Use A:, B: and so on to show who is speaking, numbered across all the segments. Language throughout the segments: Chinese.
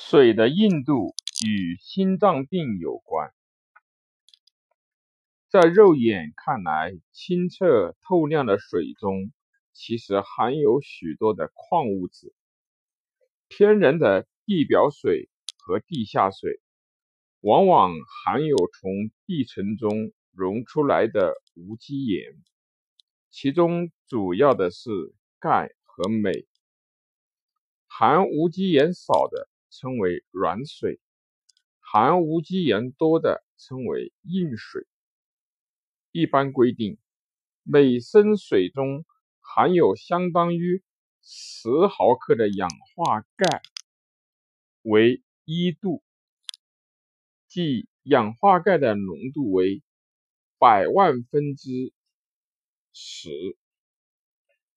A: 水的硬度与心脏病有关。在肉眼看来清澈透亮的水中，其实含有许多的矿物质。天然的地表水和地下水，往往含有从地层中溶出来的无机盐，其中主要的是钙和镁。含无机盐少的。称为软水，含无机盐多的称为硬水。一般规定，每升水中含有相当于十毫克的氧化钙为一度，即氧化钙的浓度为百万分之十。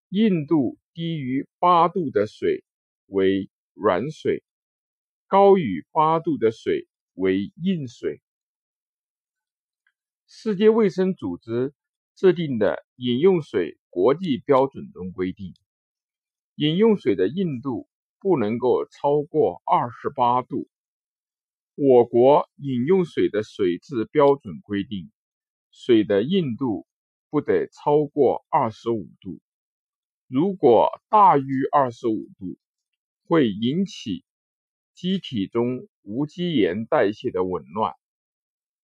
A: 硬度低于八度的水为软水。高于八度的水为硬水。世界卫生组织制定的饮用水国际标准中规定，饮用水的硬度不能够超过二十八度。我国饮用水的水质标准规定，水的硬度不得超过二十五度，如果大于二十五度，会引起。机体中无机盐代谢的紊乱，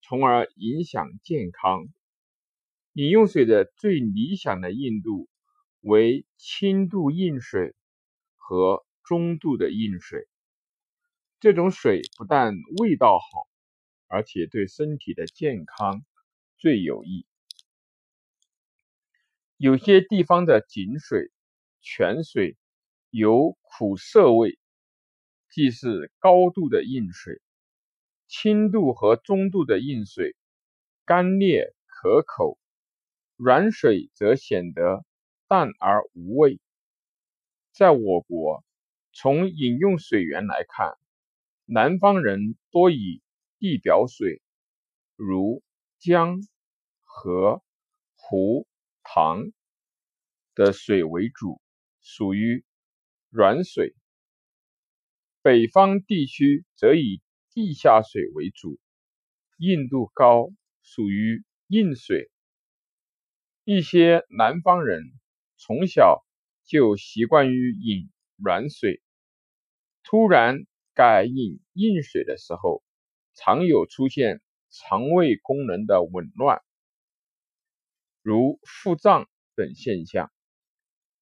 A: 从而影响健康。饮用水的最理想的硬度为轻度硬水和中度的硬水。这种水不但味道好，而且对身体的健康最有益。有些地方的井水、泉水有苦涩味。既是高度的硬水，轻度和中度的硬水干裂可口，软水则显得淡而无味。在我国，从饮用水源来看，南方人多以地表水，如江、河、湖、塘的水为主，属于软水。北方地区则以地下水为主，硬度高，属于硬水。一些南方人从小就习惯于饮软水，突然改饮硬水的时候，常有出现肠胃功能的紊乱，如腹胀等现象。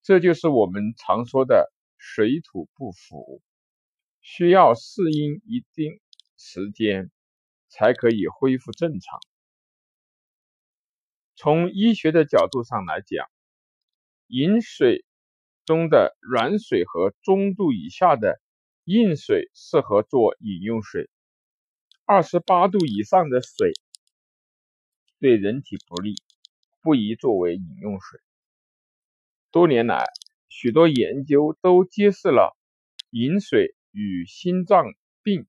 A: 这就是我们常说的水土不服。需要适应一定时间，才可以恢复正常。从医学的角度上来讲，饮水中的软水和中度以下的硬水适合做饮用水，二十八度以上的水对人体不利，不宜作为饮用水。多年来，许多研究都揭示了饮水。与心脏病、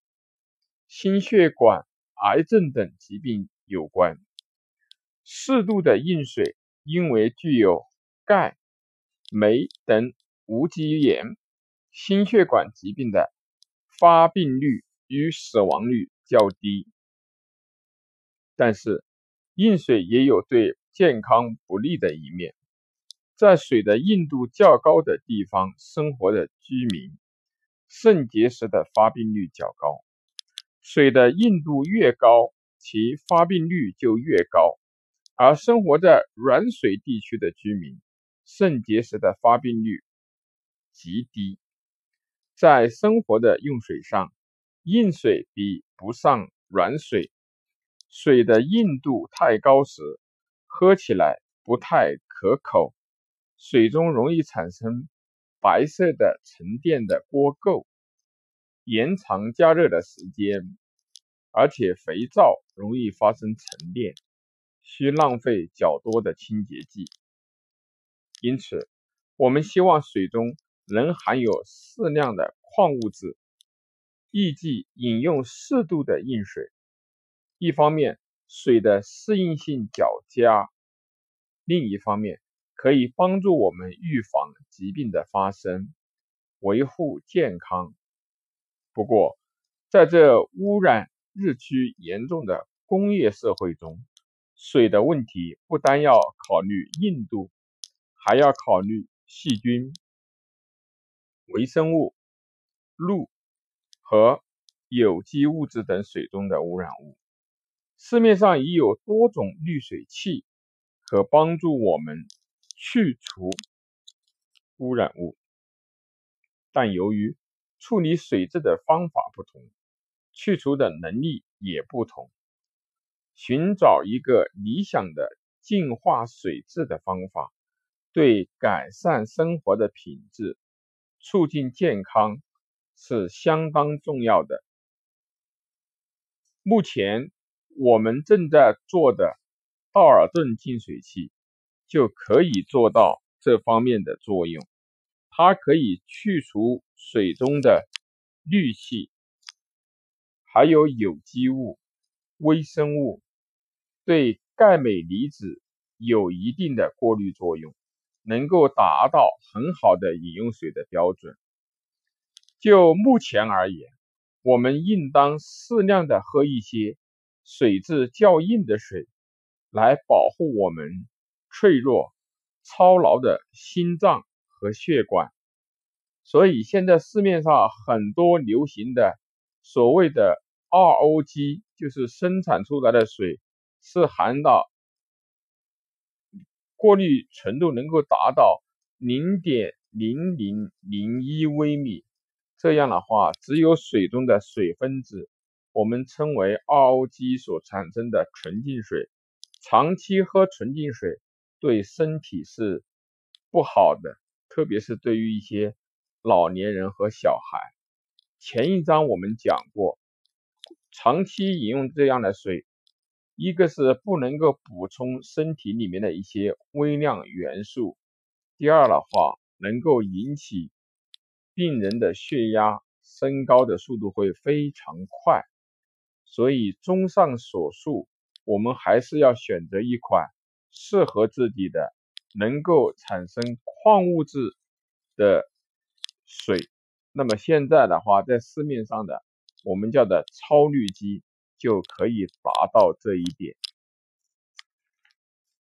A: 心血管癌症等疾病有关。适度的硬水，因为具有钙、镁等无机盐，心血管疾病的发病率与死亡率较低。但是，硬水也有对健康不利的一面。在水的硬度较高的地方生活的居民。肾结石的发病率较高，水的硬度越高，其发病率就越高。而生活在软水地区的居民，肾结石的发病率极低。在生活的用水上，硬水比不上软水。水的硬度太高时，喝起来不太可口，水中容易产生。白色的沉淀的锅垢，延长加热的时间，而且肥皂容易发生沉淀，需浪费较多的清洁剂。因此，我们希望水中能含有适量的矿物质，宜忌饮用适度的硬水。一方面，水的适应性较佳；另一方面，可以帮助我们预防疾病的发生，维护健康。不过，在这污染日趋严重的工业社会中，水的问题不单要考虑硬度，还要考虑细菌、微生物、氯和有机物质等水中的污染物。市面上已有多种滤水器，可帮助我们去除污染物，但由于处理水质的方法不同，去除的能力也不同，寻找一个理想的净化水质的方法，对改善生活的品质、促进健康是相当重要的。目前我们正在做的道尔顿净水器就可以做到这方面的作用，它可以去除水中的氯气。还有有机物、微生物，对钙镁离子有一定的过滤作用，能够达到很好的饮用水的标准。就目前而言，我们应当适量的喝一些水质较硬的水，来保护我们脆弱、操劳的心脏和血管。所以，现在市面上很多流行的所谓的。ROG 就是生产出来的水是含到过滤纯度能够达到零点零零零一微米，这样的话，只有水中的水分子，我们称为 ROG 所产生的纯净水，长期喝纯净水对身体是不好的，特别是对于一些老年人和小孩。前一章我们讲过。长期饮用这样的水，一个是不能够补充身体里面的一些微量元素，第二的话，能够引起病人的血压升高的速度会非常快。所以，综上所述，我们还是要选择一款适合自己的、能够产生矿物质的水。那么现在的话，在市面上的。我们叫的超滤机就可以达到这一点。